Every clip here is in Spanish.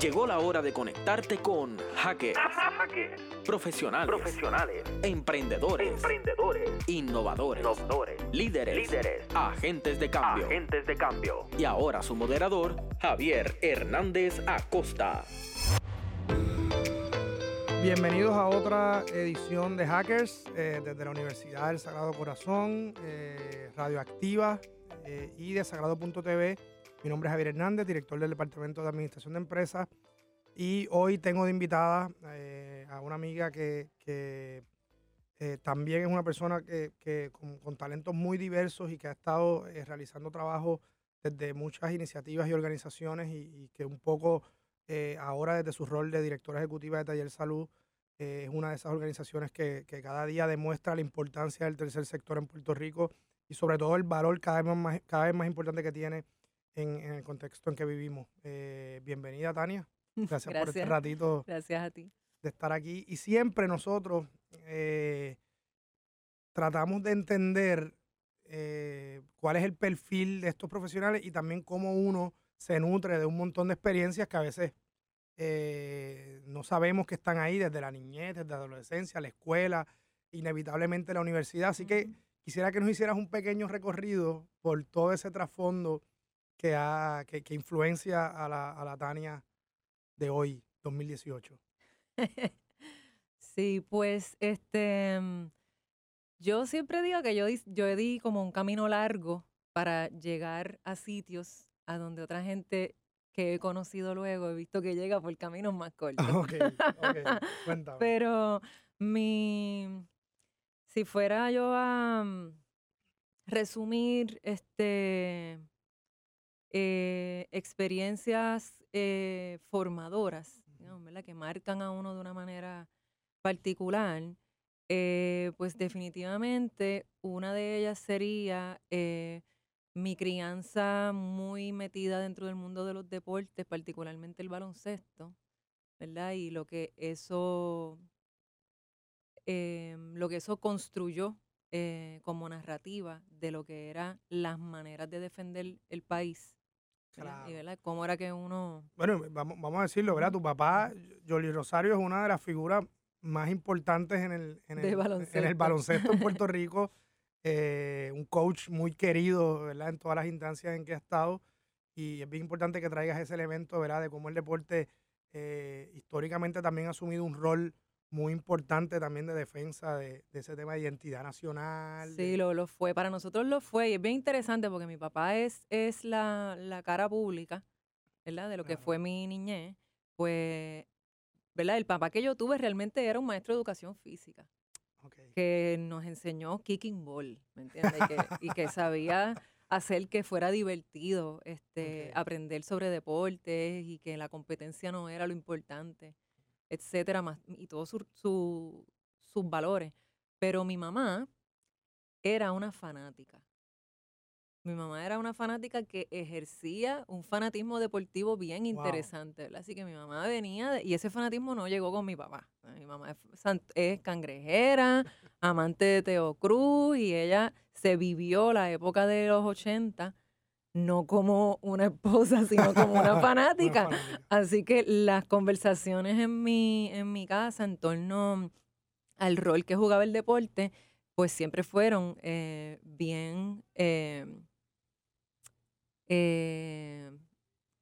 Llegó la hora de conectarte con hackers, profesionales, profesionales, emprendedores, emprendedores, innovadores, innovadores, líderes, líderes, agentes de cambio. agentes de cambio. Y ahora su moderador, Javier Hernández Acosta. Bienvenidos a otra edición de Hackers eh, desde la Universidad del Sagrado Corazón, eh, Radioactiva eh, y de Sagrado.tv. Mi nombre es Javier Hernández, director del Departamento de Administración de Empresas. Y hoy tengo de invitada eh, a una amiga que, eh, también es una persona que, con, talentos muy diversos y que ha estado eh, realizando trabajo desde muchas iniciativas y organizaciones y, que un poco ahora desde su rol de directora ejecutiva de Taller Salud es una de esas organizaciones que, que cada día demuestra la importancia del tercer sector en Puerto Rico y sobre todo el valor cada vez más, cada vez más importante que tiene en, en el contexto en que vivimos. Eh, bienvenida, Tania. Gracias, por este ratito Gracias a ti. de estar aquí. Y siempre nosotros eh, tratamos de entender eh, cuál es el perfil de estos profesionales y también cómo uno se nutre de un montón de experiencias que a veces eh, no sabemos que están ahí desde la niñez, desde la adolescencia, la escuela, inevitablemente la universidad. Así que quisiera que nos hicieras un pequeño recorrido por todo ese trasfondo que, ha, que, que influencia a la, a la Tania de hoy, 2018. Sí, pues este, mm, yo siempre digo que yo di, yo di como un camino largo para llegar a sitios a donde otra gente que he conocido luego he visto que llega por caminos más cortos. Ok, ok, cuéntame. Pero mi, si fuera yo a mm, resumir este eh, experiencias eh, formadoras, que marcan a uno de una manera particular, eh, pues definitivamente una de ellas sería mi crianza muy metida dentro del mundo de los deportes, particularmente el baloncesto, ¿verdad? Y lo que eso, em, lo que eso construyó eh, como narrativa de lo que eran las maneras de defender el país. ¿Verdad? Y Claro. ¿verdad? cómo era que uno... Bueno, vamos, vamos a decirlo, ¿verdad? Tu papá, Jolly Rosario, es una de las figuras más importantes en el, en el, en el baloncesto. baloncesto en Puerto Rico. eh, un coach muy querido, ¿verdad? En todas las instancias en que ha estado. Y es bien importante que traigas ese elemento, ¿verdad? De cómo el deporte eh, históricamente también ha asumido un rol muy importante también de defensa de, de ese tema de identidad nacional. Sí, lo, lo fue. Para nosotros lo fue. Y es bien interesante porque mi papá es, es la, la cara pública, ¿verdad? De lo que fue mi niñez. Pues, ¿verdad? El papá que yo tuve realmente era un maestro de educación física. ok. que nos enseñó kicking ball, ¿me entiendes? Que- y que sabía hacer que fuera divertido este, aprender sobre deportes y que la competencia no era lo importante, etcétera, más, y todos su- su- sus valores. Pero mi mamá era una fanática. Mi mamá era una fanática que ejercía un fanatismo deportivo bien interesante. Así que mi mamá venía, de- y ese fanatismo no llegó con mi papá. Mi mamá es, es cangrejera, amante de Teo Cruz, y ella se vivió la época de los 80, no como una esposa, sino como una Una fanática. Así que las conversaciones en mi, en mi casa en torno al rol que jugaba el deporte, pues siempre fueron eh, bien, eh, eh,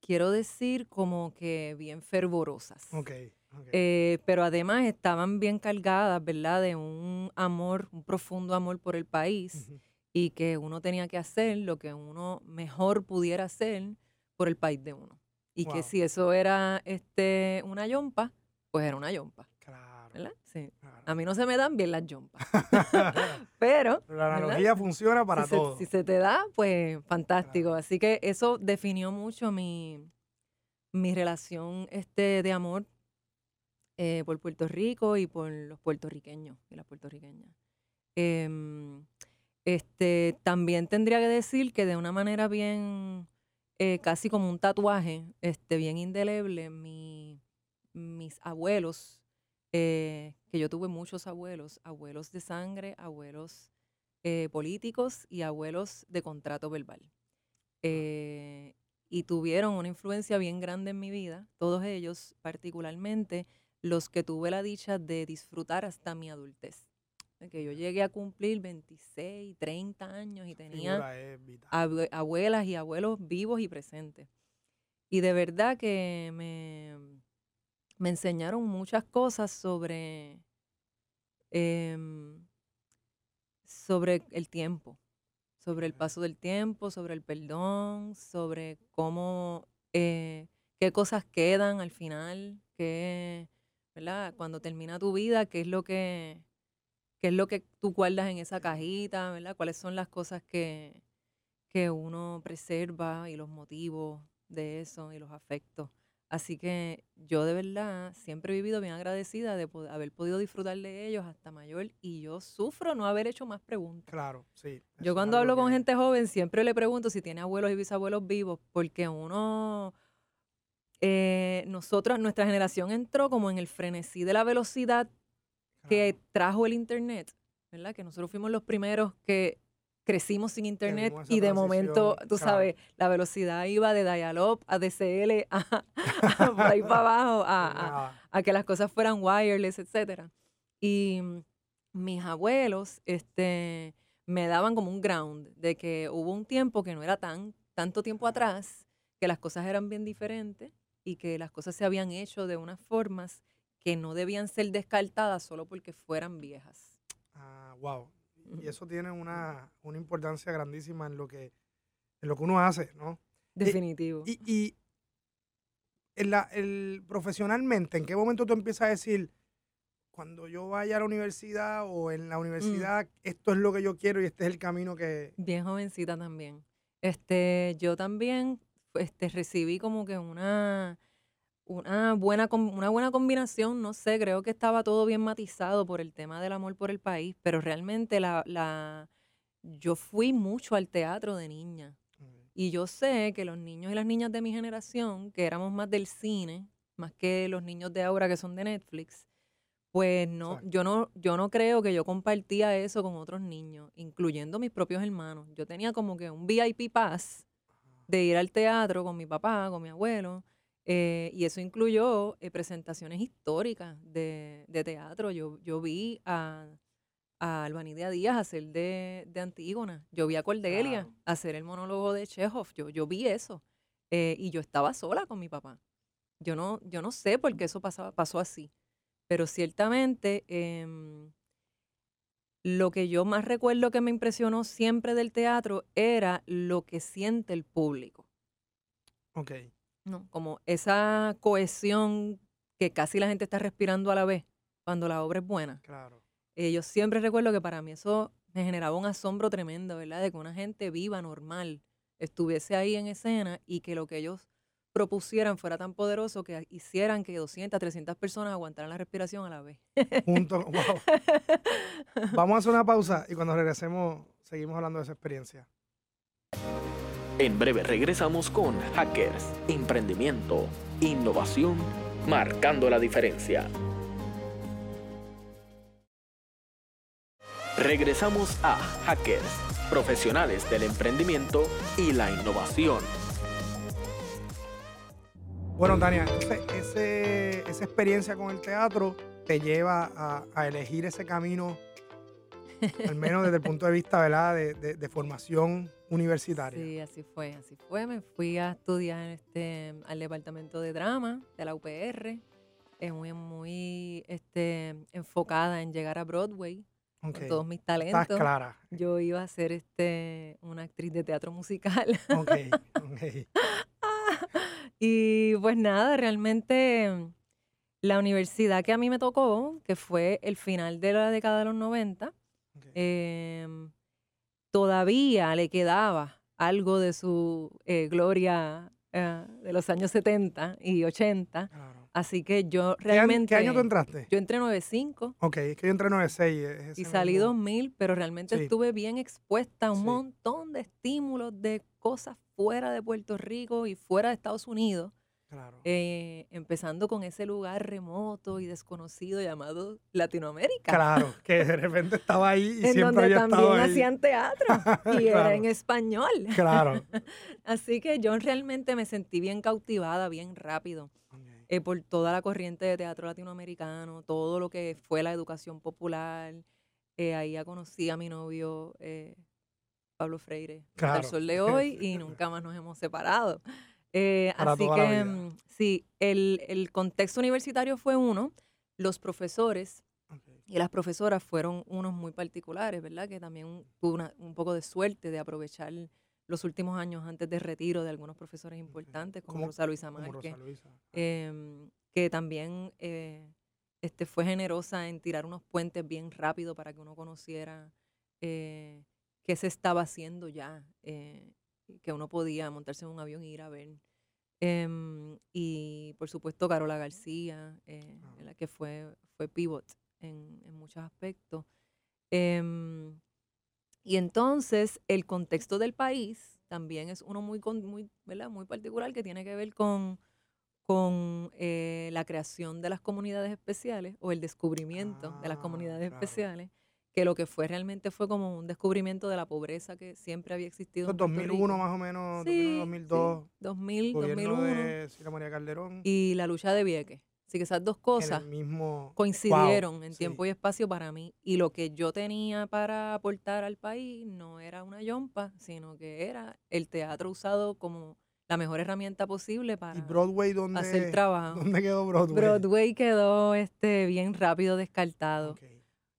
quiero decir, como que bien fervorosas. Ok, ok. Eh, pero además estaban bien cargadas, ¿verdad? De un amor, un profundo amor por el país. Y que uno tenía que hacer lo que uno mejor pudiera hacer por el país de uno. Y que si eso era este, una yompa, pues era una yompa, Claro. ¿verdad? Sí. claro. A mí no se me dan bien las yompas, pero la ¿verdad? analogía funciona para si, se, todo. si se te da, pues fantástico. Claro. Así que eso definió mucho mi, mi relación este, de amor eh, por Puerto Rico y por los puertorriqueños y las puertorriqueñas. Em, este, también tendría que decir que de una manera bien, eh, casi como un tatuaje, este, bien indeleble, mi, mis abuelos, eh, que yo tuve muchos abuelos, abuelos de sangre, abuelos eh, políticos y abuelos de contrato verbal. Eh, y tuvieron una influencia bien grande en mi vida, todos ellos, particularmente los que tuve la dicha de disfrutar hasta mi adultez. De Que yo llegué a cumplir 26, 30 años y tenía abuelas y abuelos vivos y presentes. Y de verdad que me, me enseñaron muchas cosas sobre, em, sobre el tiempo, sobre el paso del tiempo, sobre el perdón, sobre cómo, eh, qué cosas quedan al final, qué, ¿verdad? Cuando termina tu vida, qué es lo que, qué es lo que tú guardas en esa cajita, ¿verdad? ¿Cuáles son las cosas que, que uno preserva y los motivos de eso y los afectos? Así que yo de verdad siempre he vivido bien agradecida de haber podido disfrutar de ellos hasta mayor y yo sufro no haber hecho más preguntas. Claro, sí. Yo cuando hablo con que- gente joven siempre le pregunto si tiene abuelos y bisabuelos vivos, porque uno, eh, nosotros, nuestra generación entró como en el frenesí de la velocidad que trajo el internet, ¿verdad? Que nosotros fuimos los primeros que crecimos sin internet y de momento, tú claro. sabes, la velocidad iba de dial-up a DCL a, a por ahí para abajo a, a- que las cosas fueran wireless, etcétera. Y mm, mis abuelos este, me daban como un ground de que hubo un tiempo que no era tan tanto tiempo atrás, que las cosas eran bien diferentes y que las cosas se habían hecho de unas formas que no debían ser descartadas solo porque fueran viejas. ah, wow. Y eso tiene una, una importancia grandísima en lo que en lo que uno hace, ¿no? Definitivo. Y, y en la, el, profesionalmente, ¿en qué momento tú empiezas a decir, cuando yo vaya a la universidad o en Mm. la universidad, esto es lo que yo quiero y este es el camino que... Bien jovencita también. Este, yo también este, recibí como que una, una, buena, una buena combinación, no sé, creo que estaba todo bien matizado por el tema del amor por el país, pero realmente la, la, yo fui mucho al teatro de niña. Y yo sé que los niños y las niñas de mi generación, que éramos más del cine, más que los niños de ahora que son de Netflix, pues no, Exacto. yo no, yo no creo que yo compartía eso con otros niños, incluyendo mis propios hermanos. Yo tenía como que un VIP pass de ir al teatro con mi papá, con mi abuelo, eh, y eso incluyó eh, presentaciones históricas de, de teatro. Yo, yo vi a, a Albanidea Díaz hacer de, de Antígona, yo vi a Cordelia Claro. hacer el monólogo de Chekhov, yo, yo vi eso, eh, y yo estaba sola con mi papá. Yo no, yo no sé por qué eso pasaba, pasó así, pero ciertamente em, lo que yo más recuerdo que me impresionó siempre del teatro era lo que siente el público. Ok, ¿no? Como esa cohesión que casi la gente está respirando a la vez cuando la obra es buena. claro. Eh, yo siempre recuerdo que para mí eso me generaba un asombro tremendo, ¿verdad? De que una gente viva, normal, estuviese ahí en escena y que lo que ellos propusieran fuera tan poderoso que hicieran que 200, 300 personas aguantaran la respiración a la vez. Juntos, wow. Vamos a hacer una pausa y cuando regresemos seguimos hablando de esa experiencia. En breve regresamos con Hackers, Emprendimiento, Innovación, marcando la diferencia. Regresamos a Hackers, profesionales del emprendimiento y la innovación. Bueno, Tania, entonces esa experiencia con el teatro te lleva a, elegir ese camino, al menos desde el punto de vista ¿verdad? De formación universitaria. Sí, así fue, así fue. Me fui a estudiar este, al departamento de drama de la UPR. Es muy, muy este, enfocada en llegar a Broadway Ok, con todos mis Estás talentos. clara. Yo iba a ser este, una actriz de teatro musical. Ok, ok. y pues nada, realmente la universidad que a mí me tocó, que fue el final de la década de los 90, ok. em, todavía le quedaba algo de su eh, gloria eh, de los años 70 y 80. Claro. Así que yo ¿Qué, año- realmente... qué año tú entraste? Yo entré 95 Ok, es que yo entré en 96. es ese y salí mismo- 2000, pero realmente Sí. estuve bien expuesta a un Sí. montón de estímulos de cosas fuera de Puerto Rico y fuera de Estados Unidos Claro. eh, empezando con ese lugar remoto y desconocido llamado Latinoamérica. Claro, que de repente estaba ahí y en siempre donde había también ahí. hacían teatro y era en español. Claro. Así que yo realmente me sentí bien cautivada, bien rápido, eh, por toda la corriente de teatro latinoamericano, todo lo que fue la educación popular. Eh, ahí ya conocí a mi novio eh, Pablo Freire, hasta Claro. el sol de hoy, y nunca más nos hemos separado. Eh, así que mm, sí, el, el contexto universitario fue uno, los profesores Ok. y las profesoras fueron unos muy particulares, ¿verdad? Que también tuve una- un poco de suerte de aprovechar los últimos años antes de retiro de algunos profesores importantes, como Como- Rosa Luisa Márquez, em, que también eh, este, fue generosa en tirar unos puentes bien rápido para que uno conociera eh, qué se estaba haciendo ya, eh, que uno podía montarse en un avión y ir a ver. Em, y por supuesto Carola García, eh, Ah. ¿verdad? que fue, fue pivot en, en muchos aspectos. Em, y entonces el contexto del país también es uno muy, muy, ¿verdad? muy particular que tiene que ver con, con eh, la creación de las comunidades especiales o el descubrimiento de las Ah, comunidades claro. especiales, que lo que fue realmente fue como un descubrimiento de la pobreza que siempre había existido. En es Puerto 2001 Rico. más o menos, Sí, 2002, sí, 2000, gobierno 2001 de Sila María Calderón. y la lucha de Vieques. Así que esas dos cosas mismo... coincidieron en sí. tiempo y espacio para mí. Y lo que yo tenía para aportar al país no era una yompa, sino que era el teatro usado como la mejor herramienta posible para ¿Y Broadway dónde, hacer trabajo. dónde quedó Broadway? Broadway quedó este, bien rápido descartado. Ok.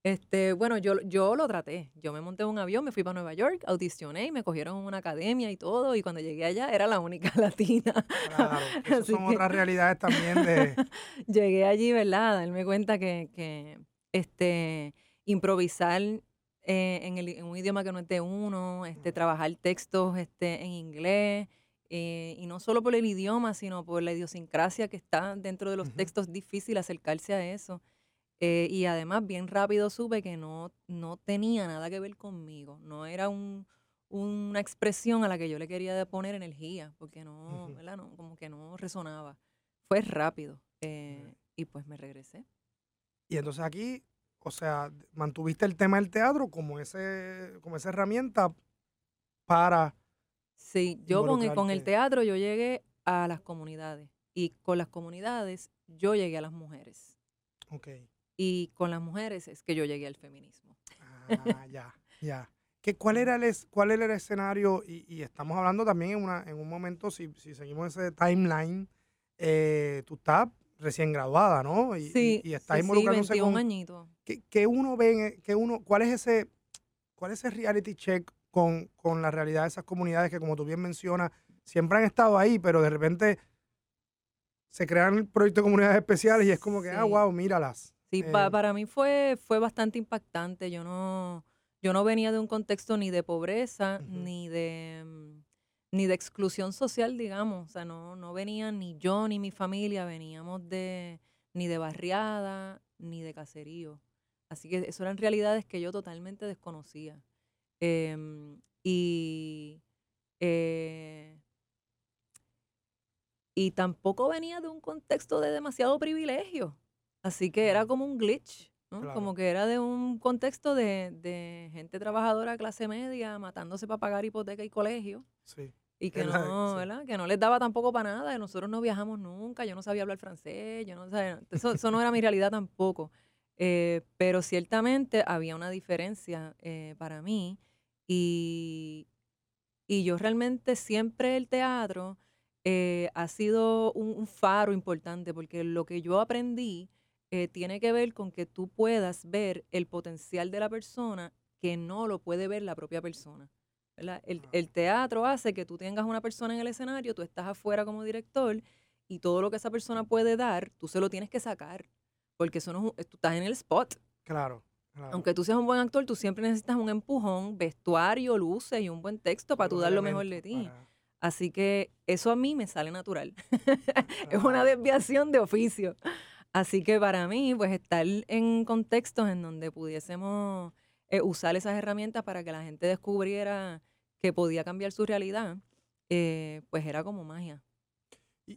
Este, bueno, yo, yo lo traté. Yo me monté en un avión, me fui para Nueva York, audicioné y me cogieron en una academia y todo. Y cuando llegué allá era la única latina. Claro, esas son que- otras realidades también de... llegué allí, ¿verdad? Darme cuenta que, que este, improvisar eh, en, el- en un idioma que no es de uno, este, trabajar textos este, en inglés, eh, y no solo por el idioma, sino por la idiosincrasia que está dentro de los Ujú. textos, difícil acercarse a eso. Eh, y además, bien rápido supe que no, no tenía nada que ver conmigo, no era un, una expresión a la que yo le quería poner energía, porque no. ¿verdad? No, como que no resonaba. Fue rápido. eh, y pues me regresé. Y entonces aquí, o sea, mantuviste el tema del teatro como, ese, como esa herramienta para... Sí, yo con el, con el teatro yo llegué a las comunidades y con las comunidades yo llegué a las mujeres Ok. Y con las mujeres es que yo llegué al feminismo. Ah, ya, ya. ¿Qué, cuál, era el, ¿Cuál era el escenario? Y, y estamos hablando también en, una, en un momento, si, si seguimos ese timeline, eh, tú estás recién graduada, ¿no? Y, Sí, y, estás sí, sí, involucrándose 21 con... añitos. ¿qué, qué uno ve, e- qué uno, cuál es ese, cuál es ese reality check con, con la realidad de esas comunidades que, como tú bien mencionas, siempre han estado ahí, pero de repente se crean proyectos de comunidades especiales y es como que, ah, Sí. wow, míralas. Sí, pa- Eh, para mí fue, fue bastante impactante. Yo no, yo no venía de un contexto ni de pobreza, ni de mm, ni de exclusión social, digamos. O sea, no, no venía ni yo ni mi familia, veníamos de ni de barriada, ni de caserío. Así que eso eran realidades que yo totalmente desconocía. Em, y eh, y tampoco venía de un contexto de demasiado privilegio. Así que era como un glitch, ¿no? Claro. Como que era de un contexto de, de gente trabajadora clase media matándose para pagar hipoteca y colegio. Sí. Y que no. ¿verdad? Que no les daba tampoco para nada. Nosotros no viajamos nunca, yo no sabía hablar francés, yo no sabía, eso, eso no era mi realidad tampoco. Eh, pero ciertamente había una diferencia eh, para mí y, y yo realmente siempre el teatro eh, ha sido un, un faro importante porque lo que yo aprendí eh, tiene que ver con que tú puedas ver el potencial de la persona que no lo puede ver la propia persona. ¿verdad? El, Ah. el teatro hace que tú tengas una persona en el escenario, tú estás afuera como director y todo lo que esa persona puede dar, tú se lo tienes que sacar. Porque eso no un- tú estás en el spot. Claro. claro. Aunque tú seas un buen actor, tú siempre necesitas un empujón, vestuario, luces y un buen texto para tú dar lo mejor de ti. para- Así que eso a mí me sale natural. es una Claro. desviación de oficio. Así que para mí, pues estar en contextos en donde pudiésemos eh, usar esas herramientas para que la gente descubriera que podía cambiar su realidad, eh, pues era como magia.